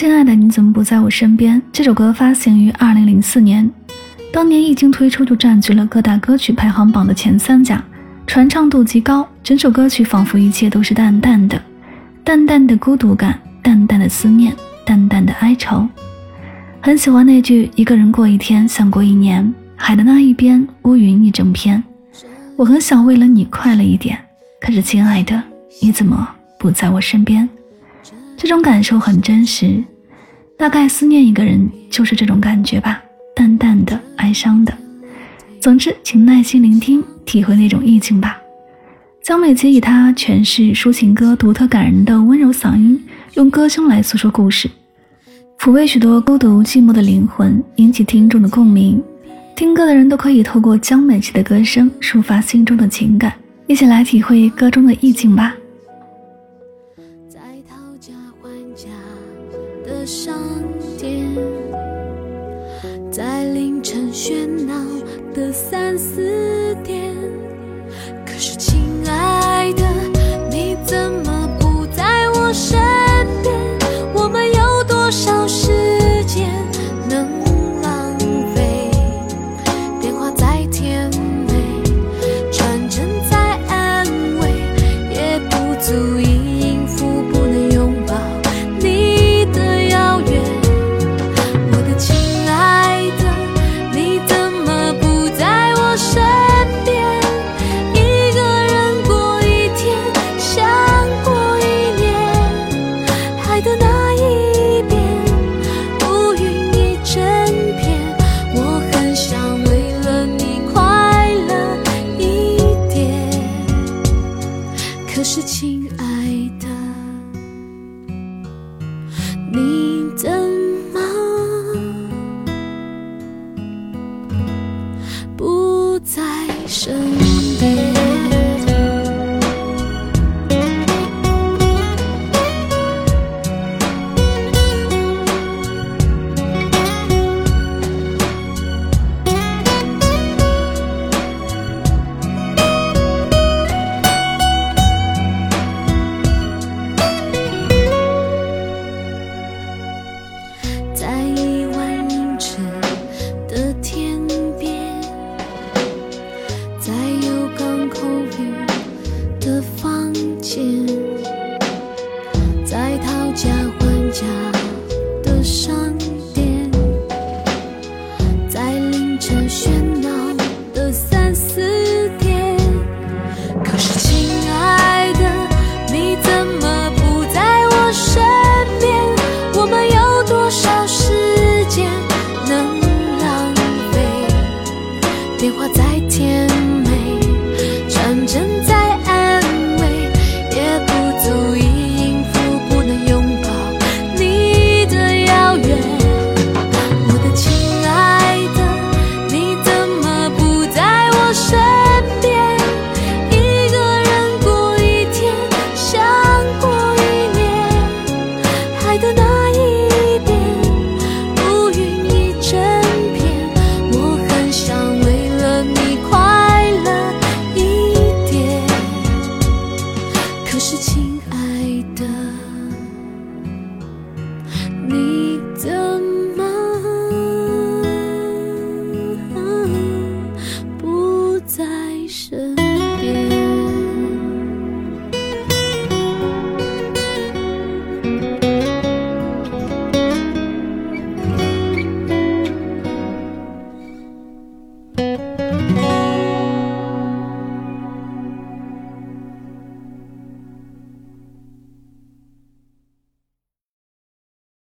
亲爱的，你怎么不在我身边？这首歌发行于二零零四年，当年一经推出就占据了各大歌曲排行榜的前三甲，传唱度极高。整首歌曲仿佛一切都是淡淡的，淡淡的孤独感，淡淡的思念，淡淡的哀愁。很喜欢那句“一个人过一天像过一年”，海的那一边乌云一整片。我很想为了你快乐一点，可是亲爱的，你怎么不在我身边？这种感受很真实，大概思念一个人就是这种感觉吧，淡淡的、哀伤的。总之，请耐心聆听，体会那种意境吧。江美琪以她诠释抒情歌独特感人的温柔嗓音，用歌声来诉说故事，抚慰许多孤独寂寞的灵魂，引起听众的共鸣。听歌的人都可以透过江美琪的歌声抒发心中的情感，一起来体会歌中的意境吧。在凌晨喧闹的三四点，真